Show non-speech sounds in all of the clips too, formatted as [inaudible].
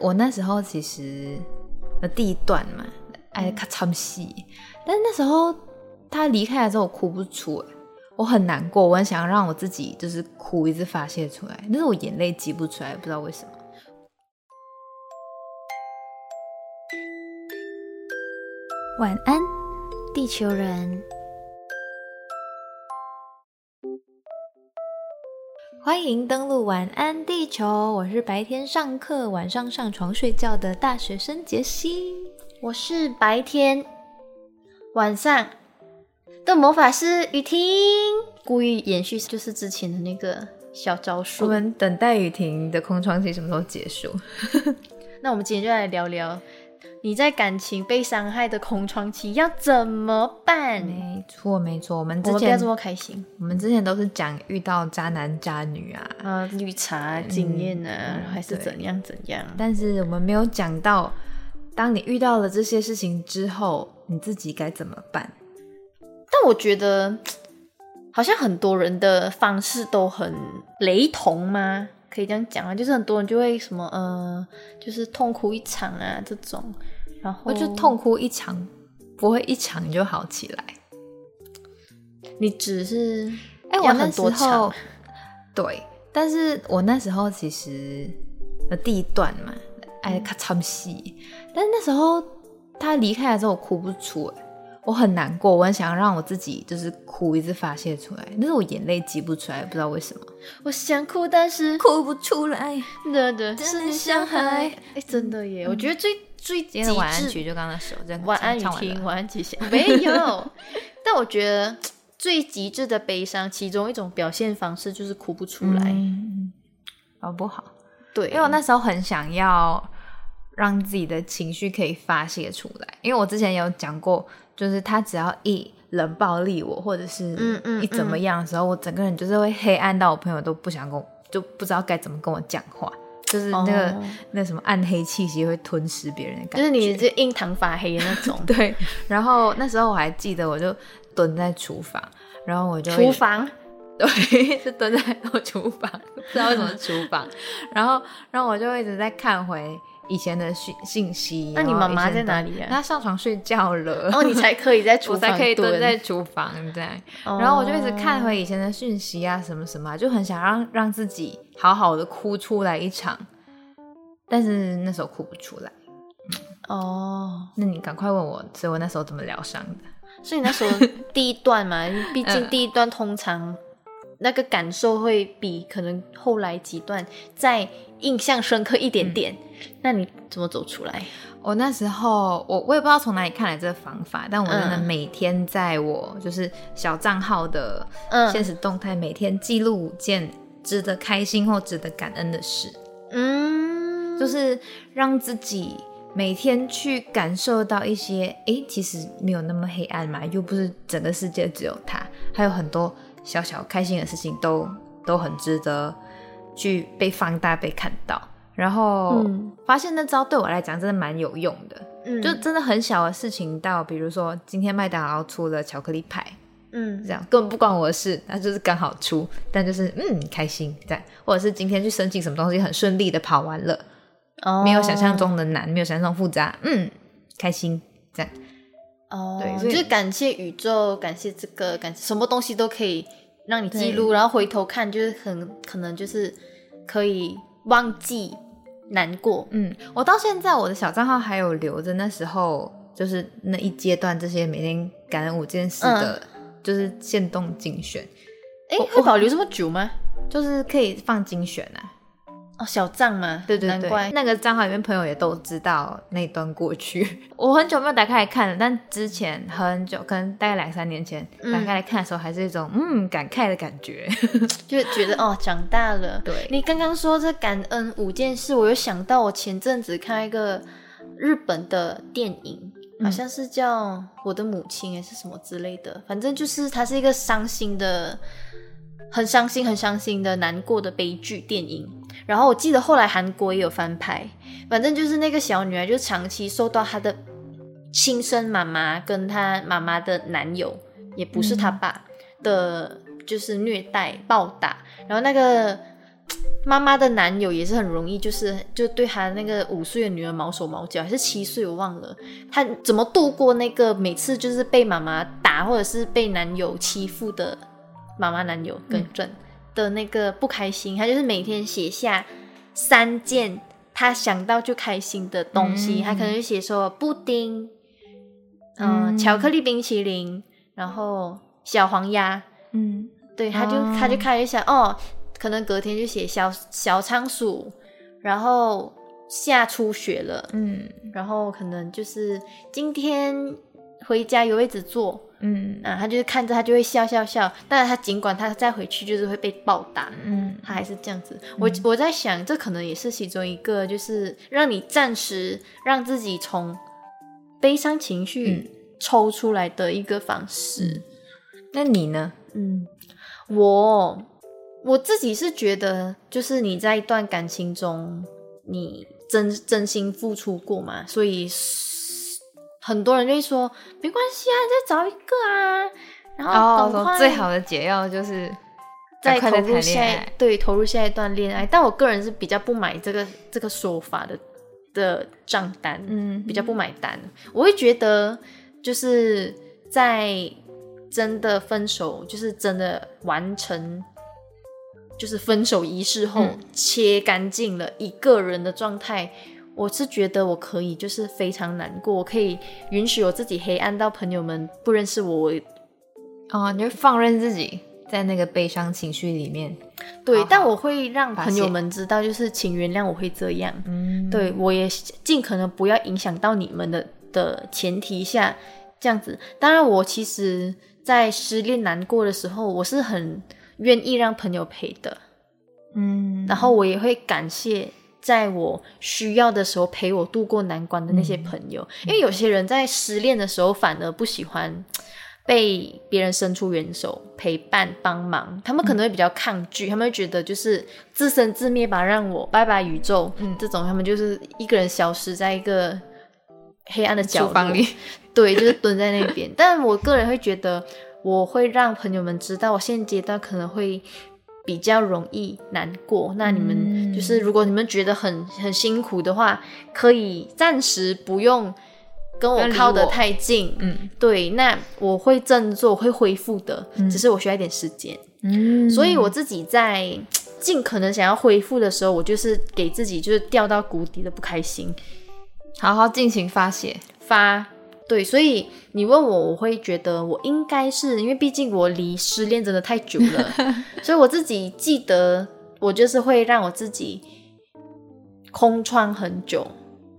我那时候其实的第一段嘛，哎，咔唱戏，但是那时候他离开了之后，我哭不出，哎，我很难过，我很想要让我自己就是哭，一直发泄出来，但是我眼泪挤不出来，不知道为什么。晚安，地球人。欢迎登录晚安地球，我是白天上课、晚上上床睡觉的大学生杰西。我是白天、晚上的魔法师雨婷。故意延续就是之前的那个小招数。我们等待雨婷的空窗期什么时候结束？[laughs] [laughs] 那我们今天就来聊聊。你在感情被伤害的空窗期要怎么办？没错，没错，我们之前不要这么开心。我们之前都是讲遇到渣男渣女啊，啊，绿茶经验啊，还是怎样怎样。但是我们没有讲到，当你遇到了这些事情之后，你自己该怎么办？但我觉得，好像很多人的方式都很雷同吗？可以这样讲啊，就是很多人就会什么呃，就是痛哭一场啊这种，然后就痛哭一场，不会一场就好起来。你只是哎，我那时候对，但是我那时候其实呃第一段嘛，哎，咔唱戏，但是那时候他离开了之后，我哭不出哎。我很难过，我很想要让我自己就是哭，一直发泄出来，但是我眼泪挤不出来，不知道为什么。我想哭，但是哭不出来。对对，是你伤害。哎，真的耶！我觉得最最极致晚安曲就刚刚那首，晚安雨听，晚安吉祥。[laughs] 没有，但我觉得最极致的悲伤，其中一种表现方式就是哭不出来，好不好？对，因为我那时候很想要让自己的情绪可以发泄出来，因为我之前有讲过。就是他只要一冷暴力我，或者是一怎么样的时候，我整个人就是会黑暗到我朋友都不想跟我，就不知道该怎么跟我讲话，就是那个那什么暗黑气息会吞噬别人的感觉，就是你这印堂发黑的那种。[laughs] 对，然后那时候我还记得，我就蹲在厨房，然后我就厨房，[laughs] 对，是蹲在厨房，不知道为什么厨房，然后然后我就一直在看回。以前的讯信息，那你妈妈在哪里啊？她上床睡觉了，哦，你才可以在厨房，才可以蹲在厨房这样。然后我就一直看回以前的讯息啊，什么什么，就很想让让自己好好的哭出来一场，但是那时候哭不出来。哦，那你赶快问我，所以我那时候怎么疗伤的？是你那时候第一段嘛，[laughs] 毕竟第一段通常那个感受会比可能后来几段再印象深刻一点点。那你怎么走出来？我那时候，我我也不知道从哪里看来这个方法，但我真的每天在我就是小账号的现实动态，每天记录五件值得开心或值得感恩的事。嗯，就是让自己每天去感受到一些，哎，其实没有那么黑暗嘛，又不是整个世界只有他，还有很多小小开心的事情都都很值得去被放大、被看到。然后发现那招对我来讲真的蛮有用的，嗯，就真的很小的事情，到比如说今天麦当劳出了巧克力派，嗯，这样根本不关我的事，那就是刚好出，但就是嗯开心这样，或者是今天去申请什么东西很顺利的跑完了，哦，没有想象中的难，没有想象中复杂，嗯，开心这样，哦，对，就是感谢宇宙，感谢这个，感什么东西都可以让你记录，然后回头看就是很可能就是可以忘记。难过，嗯，我到现在我的小账号还有留着那时候，就是那一阶段这些每天感恩五件事的，就是限动精选。哎，会保留这么久吗？就是可以放精选啊。哦，小账嘛，对对对，那个账号里面朋友也都知道那段过去。[laughs] 我很久没有打开来看了，但之前很久，可能大概两三年前打开来看的时候，还是一种嗯感慨的感觉，[laughs] 就觉得哦长大了。对，你刚刚说这感恩五件事，我又想到我前阵子看一个日本的电影，好像是叫《我的母亲》还是什么之类的，反正就是它是一个伤心的。很伤心、很伤心的难过的悲剧电影。然后我记得后来韩国也有翻拍，反正就是那个小女孩就长期受到她的亲生妈妈跟她妈妈的男友，也不是她爸的，就是虐待、暴打。然后那个 [tsk] 妈妈的男友也是很容易，就是就对她那个五岁的女儿毛手毛脚，还是七岁我忘了，她怎么度过那个每次就是被妈妈打或者是被男友欺负的妈妈男友更正的那个不开心，他就是每天写下三件他想到就开心的东西，他可能就写说布丁，嗯，巧克力冰淇淋，然后小黄鸭，嗯，对，他就他就开始想哦。可能隔天就写小小仓鼠，然后下初雪了，嗯，然后可能就是今天回家有位置坐，嗯，啊，他就是看着他就会笑笑笑，但是他尽管他再回去就是会被暴打，嗯，他还是这样子。我我在想，这可能也是其中一个，就是让你暂时让自己从悲伤情绪抽出来的一个方式。那你呢？嗯，我。我自己是觉得，就是你在一段感情中，你真真心付出过嘛，所以很多人就会说没关系啊，再找一个啊，然后赶快。最好的解药就是再投入下对投入下一段恋爱。但我个人是比较不买这个这个说法的的账单，嗯，比较不买单。我会觉得就是在真的分手，就是真的完成。就是分手仪式后切干净了一个人的状态，我是觉得我可以，就是非常难过，我可以允许我自己黑暗到朋友们不认识我。哦，你会放任自己在那个悲伤情绪里面。对，但我会让朋友们知道，就是请原谅我会这样。嗯，对我也尽可能不要影响到你们的的前提下这样子。当然，我其实，在失恋难过的时候，我是很。愿意让朋友陪的，嗯，然后我也会感谢在我需要的时候陪我度过难关的那些朋友，因为有些人在失恋的时候反而不喜欢 [tsk] 被别人伸出援手陪伴帮忙，他们可能会比较抗拒，他们会觉得就是自生自灭吧，让我拜拜宇宙，嗯，这种他们就是一个人消失在一个黑暗的角落。里，对，就是蹲在那边，但我个人会觉得。我会让朋友们知道，我现阶段可能会比较容易难过。那你们就是，如果你们觉得很很辛苦的话，可以暂时不用跟我靠得太近。嗯，对，那我会振作，会恢复的，只是我需要一点时间。嗯，所以我自己在尽可能想要恢复的时候，我就是给自己就是掉到谷底的不开心，好好进行发泄发。对，所以你问我，我会觉得我应该是因为毕竟我离失恋真的太久了，[laughs] 所以我自己记得，我就是会让我自己空窗很久，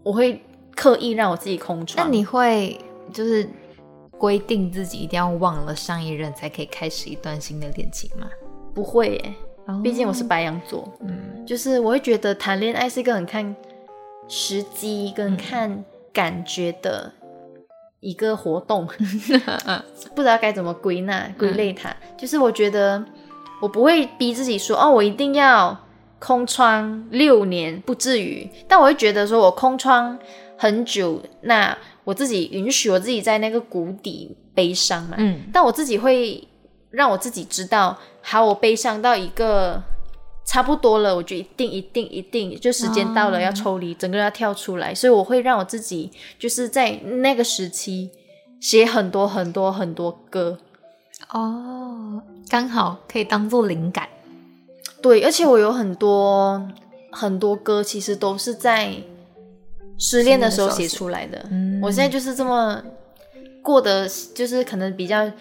我会刻意让我自己空窗。那你会就是规定自己一定要忘了上一任才可以开始一段新的恋情吗？不会耶，毕竟我是白羊座，嗯，就是我会觉得谈恋爱是一个很看时机跟看感觉的。一个活动，[laughs] 不知道该怎么归纳归类它。就是我觉得我不会逼自己说哦，我一定要空窗六年，不至于。但我会觉得说我空窗很久，那我自己允许我自己在那个谷底悲伤嘛。嗯。但我自己会让我自己知道，好，我悲伤到一个。差不多了，我就一定一定一定，就时间到了要抽离，整个人要跳出来，所以我会让我自己就是在那个时期写很多很多很多歌哦，刚好可以当做灵感。对，而且我有很多很多歌，其实都是在失恋的时候写出来的。我现在就是这么。过得就是可能比较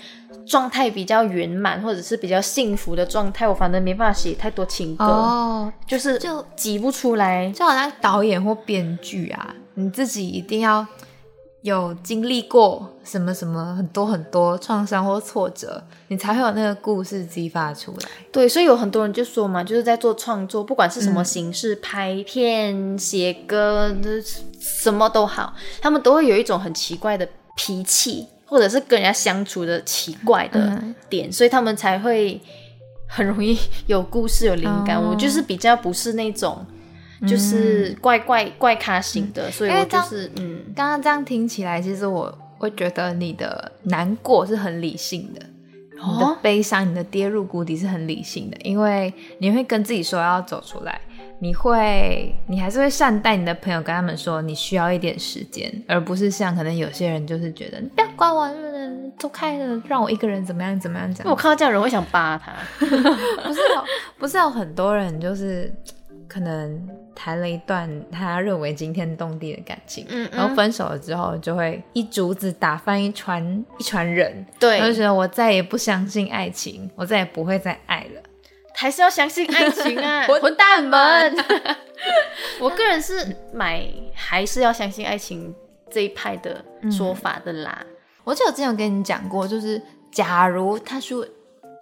状态比较圆满，或者是比较幸福的状态，我反正没办法写太多情歌，哦，就是就挤不出来，就好像导演或编剧啊，你自己一定要有经历过什么什么很多很多创伤或挫折，你才会有那个故事激发出来。对，所以有很多人就说嘛，就是在做创作，不管是什么形式，拍片、写歌，什么都好，他们都会有一种很奇怪的。脾气，或者是跟人家相处的奇怪的点，所以他们才会很容易 [laughs] 有故事、有灵感。我就是比较不是那种，就是怪怪怪咖型的，所以我就是嗯，刚刚这样听起来，其实我会觉得你的难过是很理性的，你的悲伤，你的跌入谷底是很理性的，因为你会跟自己说要走出来，你会，你还是会善待你的朋友，跟他们说你需要一点时间，而不是像可能有些人就是觉得你不要管我，走开了，让我一个人怎么样怎么样讲。我看到这样人会想扒他，[laughs] 不是有，不是有很多人就是可能。谈了一段他认为惊天动地的感情，然后分手了之后，就会一竹子打翻一船一船人。对，就觉得我再也不相信爱情，我再也不会再爱了，还是要相信爱情啊！[laughs] 混蛋们！[laughs] 我个人是买还是要相信爱情这一派的说法的啦。我记得我之前有跟你讲过，就是假如他说。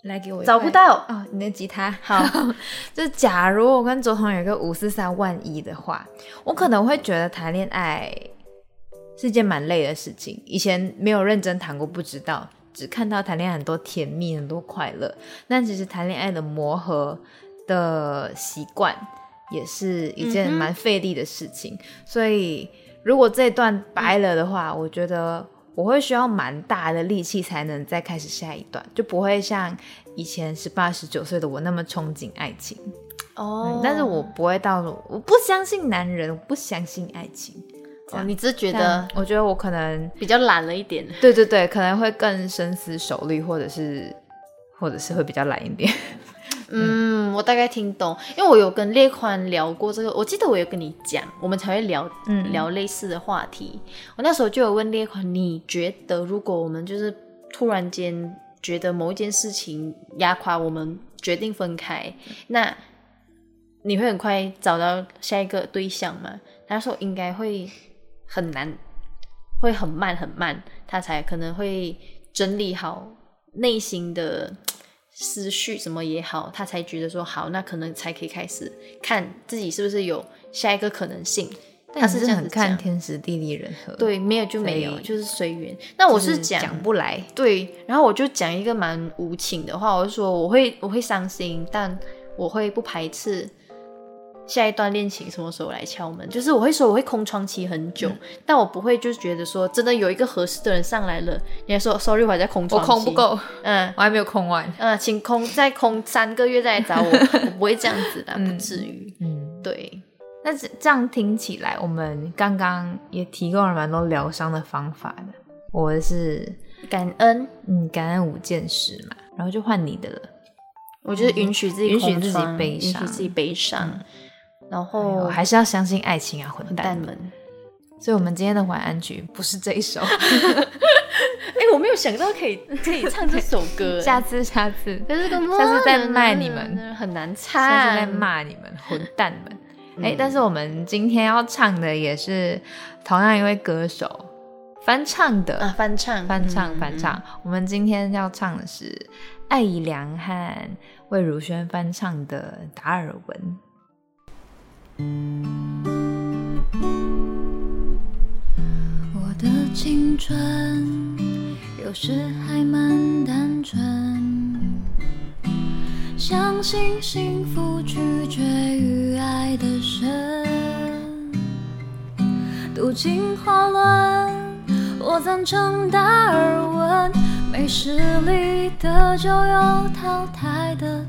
来给我找不到哦，你的吉他好。[laughs] 就是假如我跟卓彤有一个五四三万一的话，我可能会觉得谈恋爱是件蛮累的事情。以前没有认真谈过，不知道，只看到谈恋爱很多甜蜜，很多快乐。但其实谈恋爱的磨合的习惯，也是一件蛮费力的事情。所以如果这段掰了的话，我觉得。我会需要蛮大的力气才能再开始下一段，就不会像以前十八十九岁的我那么憧憬爱情哦。但是我不会到，我不相信男人，我不相信爱情。哦，你只是觉得？我觉得我可能比较懒了一点。[laughs] 对对对，可能会更深思熟虑，或者是，或者是会比较懒一点。嗯，我大概听懂，因为我有跟列宽聊过这个，我记得我有跟你讲，我们才会聊嗯聊类似的话题。我那时候就有问列宽，你觉得如果我们就是突然间觉得某一件事情压垮我们，决定分开，那你会很快找到下一个对象吗？他说应该会很难，会很慢很慢，他才可能会整理好内心的。思绪什么也好，他才觉得说好，那可能才可以开始看自己是不是有下一个可能性。他是很看天时地利人和，对，没有就没有，就是随缘。那我是讲讲不来，对。然后我就讲一个蛮无情的话，我就说我会我会伤心，但我会不排斥。下一段恋情什么时候来敲门？就是我会说我会空窗期很久，但我不会就是觉得说真的有一个合适的人上来了，你还说 sorry 我还在空窗期，我空不够，嗯，我还没有空完，嗯，请空再空三个月再来找我，[laughs] 我不会这样子的，不至于，嗯，对。那这样听起来，我们刚刚也提供了蛮多疗伤的方法的。我是感恩，嗯，感恩五件事嘛，然后就换你的了。我就是允许自己允许自己悲伤，允许自己悲伤。然后还是要相信爱情啊，混蛋们！所以，我们今天的晚安曲不是这一首。[laughs] 哎，我没有想到可以可以唱这首歌。[laughs] 下次，下次，下次再骂你们，很难唱。下次再骂你们，混蛋们！哎，但是我们今天要唱的也是同样一位歌手翻唱的啊，翻唱，翻唱，翻唱。我们今天要唱的是艾怡良和魏如萱翻唱的《达尔文》。我的青春有时还蛮单纯，相信幸福取决于爱的深。读进化论，我赞成达尔文，没实力的就有淘汰的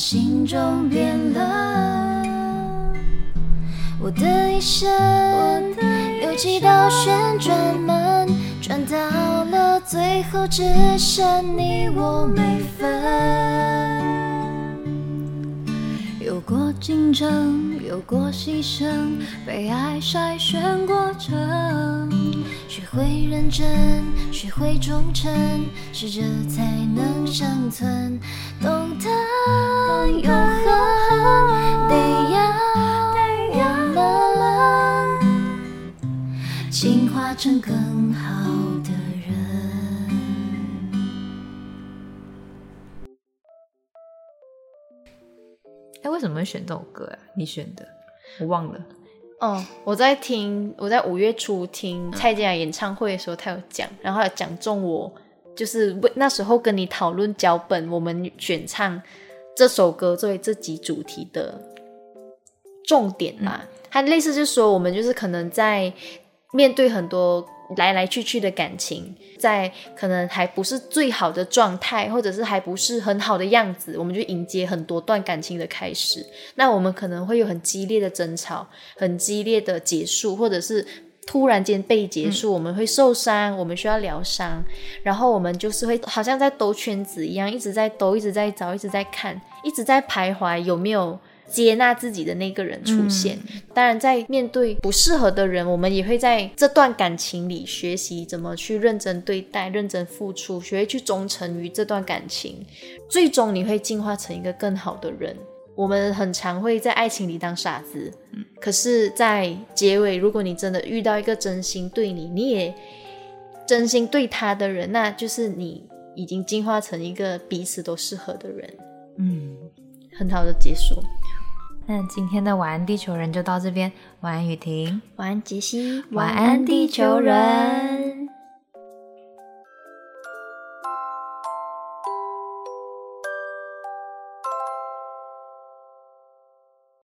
心中变了。我的一生有几道旋转门，转到了最后只剩你我没分。有过竞争，有过牺牲，被爱筛选过程，学会认真，学会忠诚，适者才能生存，懂得永恒得要我们进化成更好。为什么会选这首歌啊？你选的，我忘了。哦，我在听，我在五月初听蔡健雅演唱会的时候，他有讲，然后讲中我就是为那时候跟你讨论脚本，我们选唱这首歌作为这集主题的重点嘛。它类似就是说，我们就是可能在面对很多来来去去的感情，在可能还不是最好的状态，或者是还不是很好的样子，我们就迎接很多段感情的开始。那我们可能会有很激烈的争吵，很激烈的结束，或者是突然间被结束，我们会受伤，我们需要疗伤，然后我们就是会好像在兜圈子一样，一直在兜，一直在找，一直在看，一直在徘徊，有没有？接纳自己的那个人出现，当然在面对不适合的人，我们也会在这段感情里学习怎么去认真对待、认真付出，学会去忠诚于这段感情。最终你会进化成一个更好的人。我们很常会在爱情里当傻子，可是，在结尾，如果你真的遇到一个真心对你，你也真心对他的人，那就是你已经进化成一个彼此都适合的人。嗯，很好的结束。那今天的晚安地球人就到这边，晚安雨婷，晚安杰西，晚安地球人。